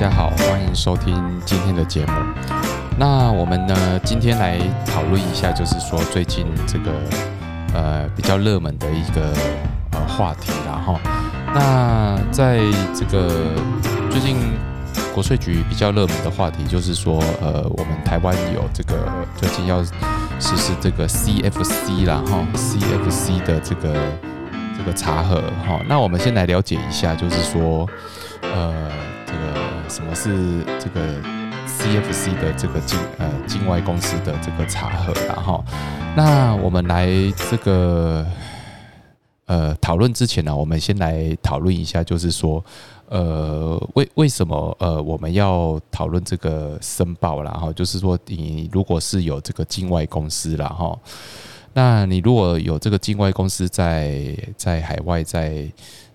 大家好，欢迎收听今天的节目。那我们呢，今天来讨论一下，就是说最近这个呃比较热门的一个呃话题啦哈。那在这个最近国税局比较热门的话题，就是说呃我们台湾有这个最近要实施这个 CFC 啦哈，CFC 的这个这个查核哈。那我们先来了解一下，就是说呃。什么是这个 CFC 的这个境呃境外公司的这个查核然后，那我们来这个呃讨论之前呢，我们先来讨论一下，就是说呃为为什么呃我们要讨论这个申报然后就是说你如果是有这个境外公司然后，那你如果有这个境外公司在在海外在。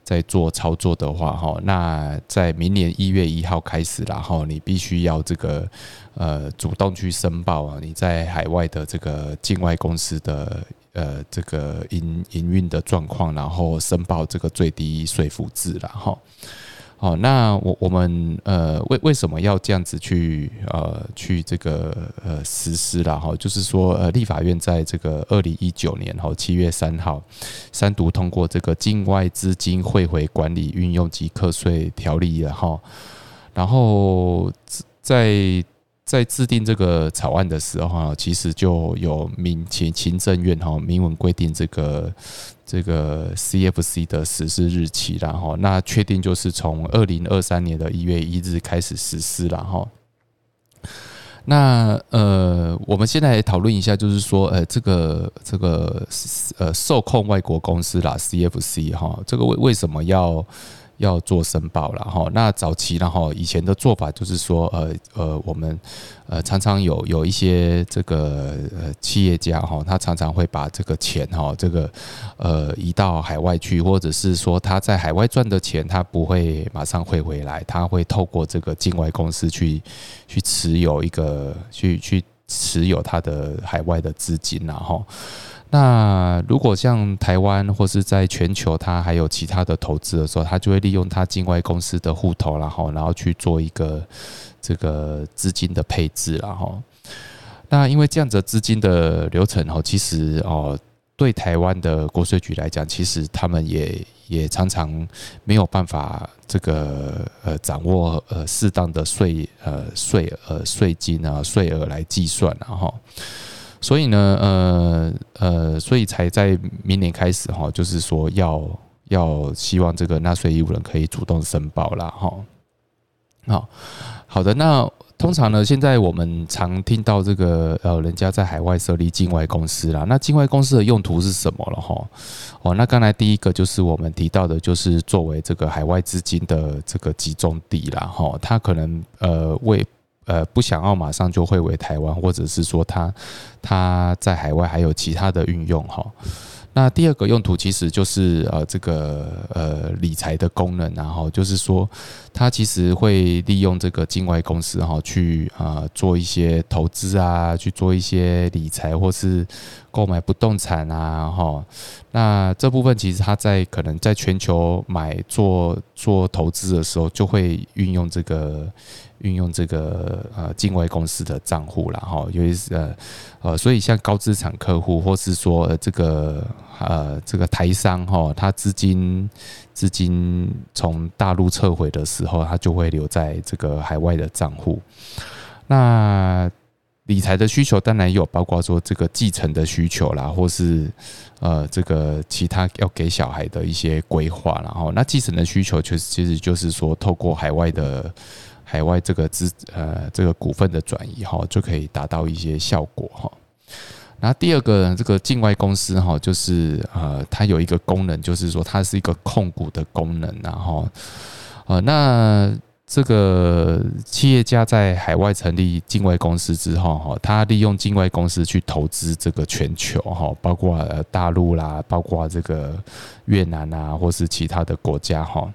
在做操作的话，哈，那在明年一月一号开始，然后你必须要这个呃主动去申报啊，你在海外的这个境外公司的呃这个营营运的状况，然后申报这个最低税负制然后。好，那我我们呃为为什么要这样子去呃去这个呃实施了哈？就是说呃立法院在这个二零一九年哈七月三号三读通过这个境外资金汇回管理运用及课税条例了哈，然后在。在制定这个草案的时候，其实就有民情行政院哈明文规定这个这个 CFC 的实施日期，然后那确定就是从二零二三年的一月一日开始实施了哈。那呃，我们现在讨论一下，就是说，呃，这个这个呃受控外国公司啦，CFC 哈，这个为为什么要？要做申报了哈，那早期然后以前的做法就是说，呃呃，我们呃常常有有一些这个呃企业家哈，他常常会把这个钱哈，这个呃移到海外去，或者是说他在海外赚的钱，他不会马上汇回来，他会透过这个境外公司去去持有一个去去持有他的海外的资金然后。那如果像台湾或是在全球，它还有其他的投资的时候，它就会利用它境外公司的户头，然后然后去做一个这个资金的配置，然后那因为这样子资金的流程哦，其实哦对台湾的国税局来讲，其实他们也也常常没有办法这个呃掌握呃适当的税呃税呃税金啊税额来计算，然后。所以呢，呃呃，所以才在明年开始哈，就是说要要希望这个纳税义务人可以主动申报啦哈。好好的，那通常呢，现在我们常听到这个呃，人家在海外设立境外公司啦，那境外公司的用途是什么了哈？哦，那刚才第一个就是我们提到的，就是作为这个海外资金的这个集中地啦哈，它可能呃为呃，不想要马上就会回台湾，或者是说他他在海外还有其他的运用哈。那第二个用途其实就是呃这个呃理财的功能，然后就是说他其实会利用这个境外公司哈去啊做一些投资啊，去做一些理财或是购买不动产啊哈。那这部分其实他在可能在全球买做做投资的时候，就会运用这个。运用这个呃境外公司的账户了哈，尤其是呃呃，所以像高资产客户，或是说这个呃这个台商哈，他资金资金从大陆撤回的时候，他就会留在这个海外的账户。那理财的需求当然有，包括说这个继承的需求啦，或是呃这个其他要给小孩的一些规划，然后那继承的需求，确实其实就是说透过海外的。海外这个资呃这个股份的转移哈，就可以达到一些效果哈。那第二个这个境外公司哈，就是呃它有一个功能，就是说它是一个控股的功能，然后呃那这个企业家在海外成立境外公司之后哈，他利用境外公司去投资这个全球哈，包括大陆啦，包括这个越南啊，或是其他的国家哈。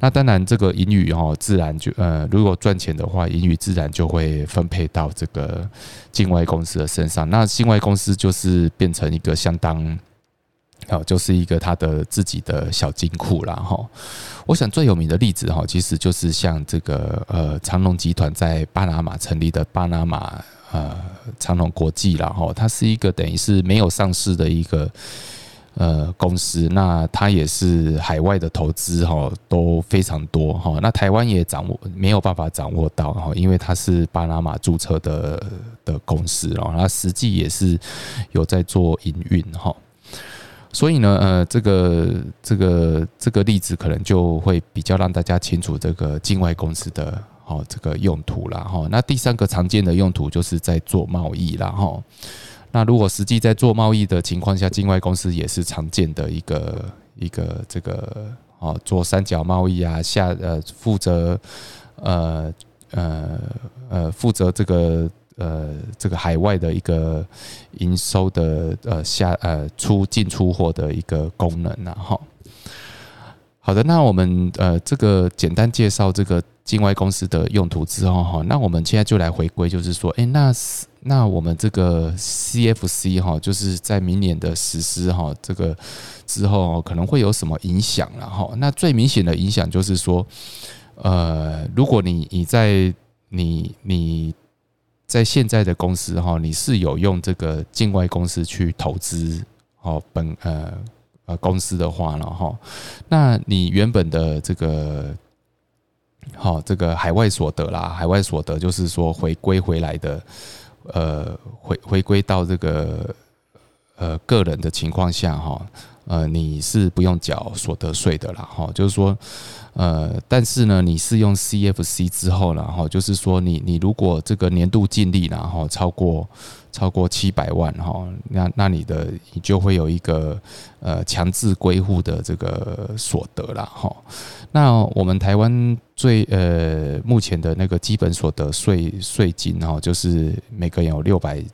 那当然，这个盈余哈，自然就呃，如果赚钱的话，盈余自然就会分配到这个境外公司的身上。那境外公司就是变成一个相当哦，就是一个他的自己的小金库啦。哈。我想最有名的例子哈，其实就是像这个呃长隆集团在巴拿马成立的巴拿马呃长隆国际啦。哈，它是一个等于是没有上市的一个呃公司，那它也是海外的投资哈都非常多哈，那台湾也掌握没有办法掌握到哈，因为它是巴拿马注册的的公司，然后它实际也是有在做营运哈。所以呢，呃，这个这个这个例子可能就会比较让大家清楚这个境外公司的哦这个用途啦哈。那第三个常见的用途就是在做贸易啦哈。那如果实际在做贸易的情况下，境外公司也是常见的一个一个这个哦做三角贸易啊，下呃负责呃呃呃负责这个。呃，这个海外的一个营收的呃下呃出进出货的一个功能呐，哈。好的，那我们呃这个简单介绍这个境外公司的用途之后哈，那我们现在就来回归，就是说，哎，那那我们这个 CFC 哈，就是在明年的实施哈，这个之后可能会有什么影响了哈？那最明显的影响就是说，呃，如果你你在你你在现在的公司哈，你是有用这个境外公司去投资哦，本呃呃公司的话了哈，那你原本的这个好这个海外所得啦，海外所得就是说回归回来的，呃回回归到这个呃个人的情况下哈，呃你是不用缴所得税的啦哈，就是说。呃，但是呢，你是用 CFC 之后，呢，哈就是说，你你如果这个年度净利，然后超过超过七百万哈，那那你的你就会有一个呃强制归户的这个所得了哈。那我们台湾最呃目前的那个基本所得税税金哈，就是每个人有六百。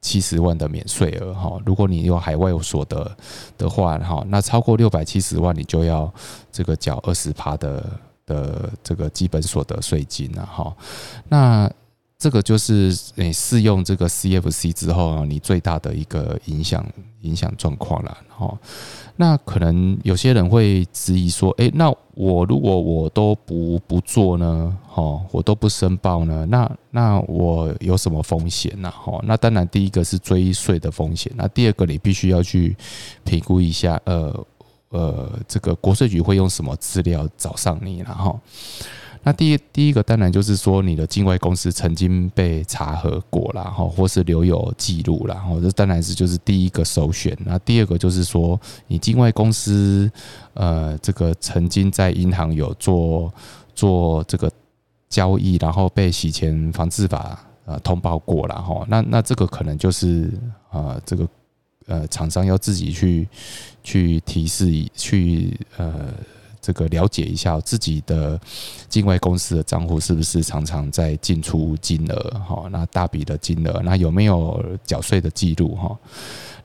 七十万的免税额哈，如果你有海外有所得的话哈，那超过六百七十万，你就要这个缴二十趴的的这个基本所得税金了哈。那这个就是你适用这个 CFC 之后，你最大的一个影响影响状况了哈。那可能有些人会质疑说，诶，那我如果我都不不做呢，哈，我都不申报呢，那那我有什么风险呢？哈，那当然第一个是追税的风险，那第二个你必须要去评估一下，呃呃，这个国税局会用什么资料找上你了哈。那第一第一个当然就是说你的境外公司曾经被查核过了哈，或是留有记录了哈，这当然是就是第一个首选。那第二个就是说你境外公司呃这个曾经在银行有做做这个交易，然后被洗钱防治法呃通报过了哈，那那这个可能就是呃这个呃厂商要自己去去提示去呃。这个了解一下自己的境外公司的账户是不是常常在进出金额哈？那大笔的金额，那有没有缴税的记录哈？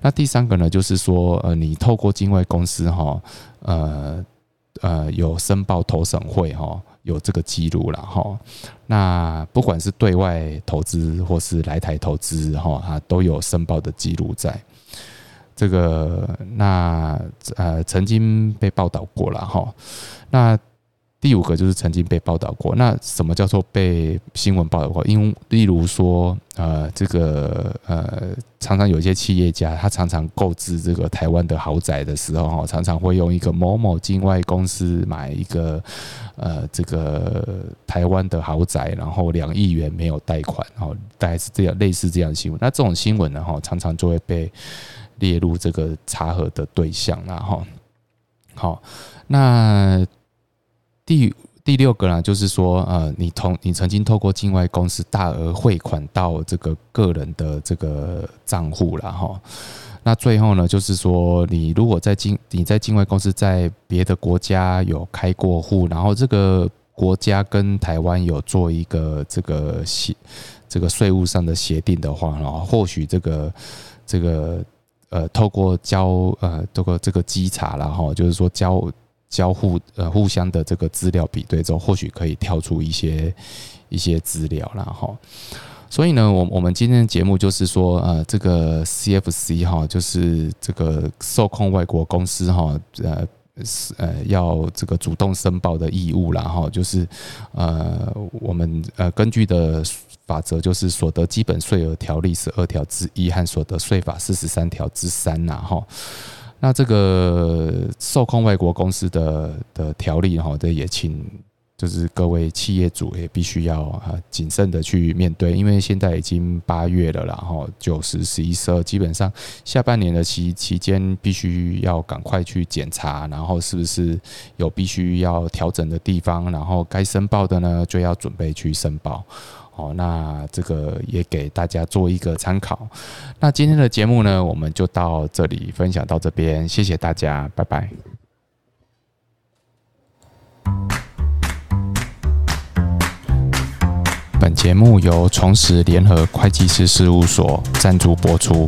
那第三个呢，就是说呃，你透过境外公司哈，呃呃有申报投审会哈，有这个记录了哈。那不管是对外投资或是来台投资哈，它都有申报的记录在。这个那呃曾经被报道过了哈，那第五个就是曾经被报道过。那什么叫做被新闻报道过？因为例如说呃这个呃常常有一些企业家，他常常购置这个台湾的豪宅的时候哈，常常会用一个某某境外公司买一个呃这个台湾的豪宅，然后两亿元没有贷款，然后大概是这样类似这样的新闻。那这种新闻呢哈，常常就会被。列入这个查核的对象了哈，好，那第第六个呢，就是说，呃，你同你曾经透过境外公司大额汇款到这个个人的这个账户了哈，那最后呢，就是说，你如果在境你在境外公司在别的国家有开过户，然后这个国家跟台湾有做一个这个协这个税务上的协定的话，然后或许这个这个。呃，透过交呃，这个这个稽查然后就是说交交互呃互相的这个资料比对之后，或许可以跳出一些一些资料然后，所以呢，我我们今天的节目就是说，呃，这个 CFC 哈，就是这个受控外国公司哈，呃。是呃，要这个主动申报的义务然后就是呃，我们呃根据的法则就是所得基本税额条例十二条之一和所得税法四十三条之三呐哈。那这个受控外国公司的的条例哈，这也请。就是各位企业主也必须要啊谨慎的去面对，因为现在已经八月了，然后九十、十一、十二，基本上下半年的期期间必须要赶快去检查，然后是不是有必须要调整的地方，然后该申报的呢就要准备去申报。哦，那这个也给大家做一个参考。那今天的节目呢，我们就到这里分享到这边，谢谢大家，拜拜。本节目由重实联合会计师事务所赞助播出。